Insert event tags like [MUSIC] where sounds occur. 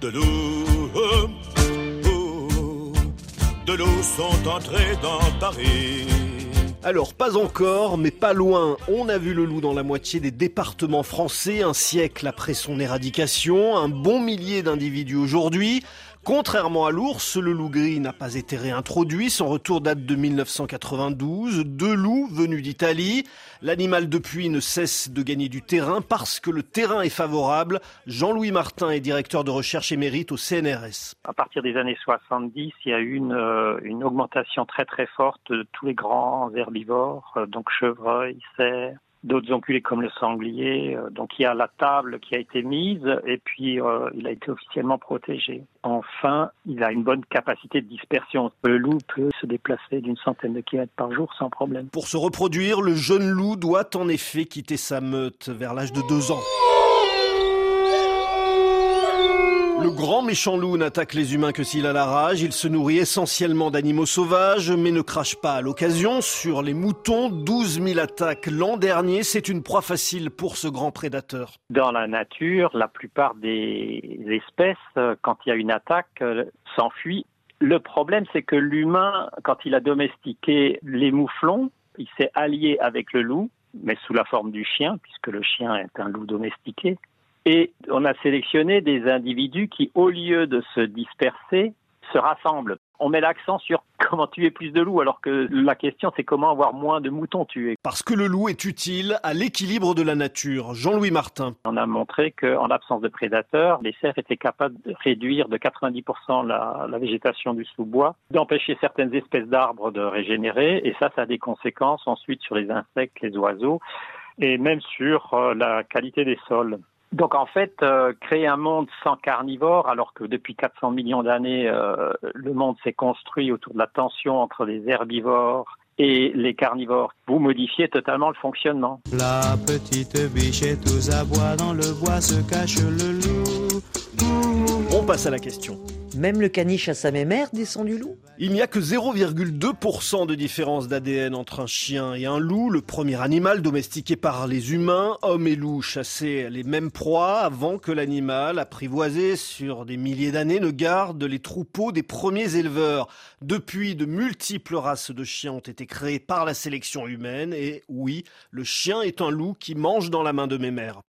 De loups, oh, oh, de loups sont entrés dans Paris. Alors, pas encore, mais pas loin. On a vu le loup dans la moitié des départements français un siècle après son éradication, un bon millier d'individus aujourd'hui. Contrairement à l'ours, le loup gris n'a pas été réintroduit. Son retour date de 1992. Deux loups venus d'Italie. L'animal depuis ne cesse de gagner du terrain parce que le terrain est favorable. Jean-Louis Martin est directeur de recherche émérite au CNRS. À partir des années 70, il y a eu une, euh, une augmentation très très forte de tous les grands herbivores, euh, donc chevreuils, cerfs, d'autres onculés comme le sanglier. Euh, donc il y a la table qui a été mise et puis euh, il a été officiellement protégé. Enfin, il a une bonne capacité de dispersion. Le loup peut se déplacer d'une centaine de kilomètres par jour sans problème. Pour se reproduire, le jeune loup doit en effet quitter sa meute vers l'âge de deux ans. Le grand méchant loup n'attaque les humains que s'il a la rage. Il se nourrit essentiellement d'animaux sauvages, mais ne crache pas à l'occasion. Sur les moutons, 12 000 attaques l'an dernier. C'est une proie facile pour ce grand prédateur. Dans la nature, la plupart des espèces, euh, quand il y a une attaque, euh, s'enfuient. Le problème, c'est que l'humain, quand il a domestiqué les mouflons, il s'est allié avec le loup, mais sous la forme du chien, puisque le chien est un loup domestiqué. Et on a sélectionné des individus qui, au lieu de se disperser, se rassemblent. On met l'accent sur [LAUGHS] comment tuer plus de loups, alors que la question c'est comment avoir moins de moutons tués. Parce que le loup est utile à l'équilibre de la nature. Jean-Louis Martin. On a montré qu'en l'absence de prédateurs, les cerfs étaient capables de réduire de 90% la, la végétation du sous-bois, d'empêcher certaines espèces d'arbres de régénérer, et ça, ça a des conséquences ensuite sur les insectes, les oiseaux, et même sur euh, la qualité des sols. Donc en fait, euh, créer un monde sans carnivores, alors que depuis 400 millions d'années, euh, le monde s'est construit autour de la tension entre les herbivores et les carnivores, vous modifiez totalement le fonctionnement. La petite bichette aux abois dans le bois se cache le loup. On passe à la question. Même le caniche à sa mémère descend du loup? Il n'y a que 0,2% de différence d'ADN entre un chien et un loup, le premier animal domestiqué par les humains. Hommes et loups chassaient les mêmes proies avant que l'animal, apprivoisé sur des milliers d'années, ne garde les troupeaux des premiers éleveurs. Depuis, de multiples races de chiens ont été créées par la sélection humaine et oui, le chien est un loup qui mange dans la main de mémère.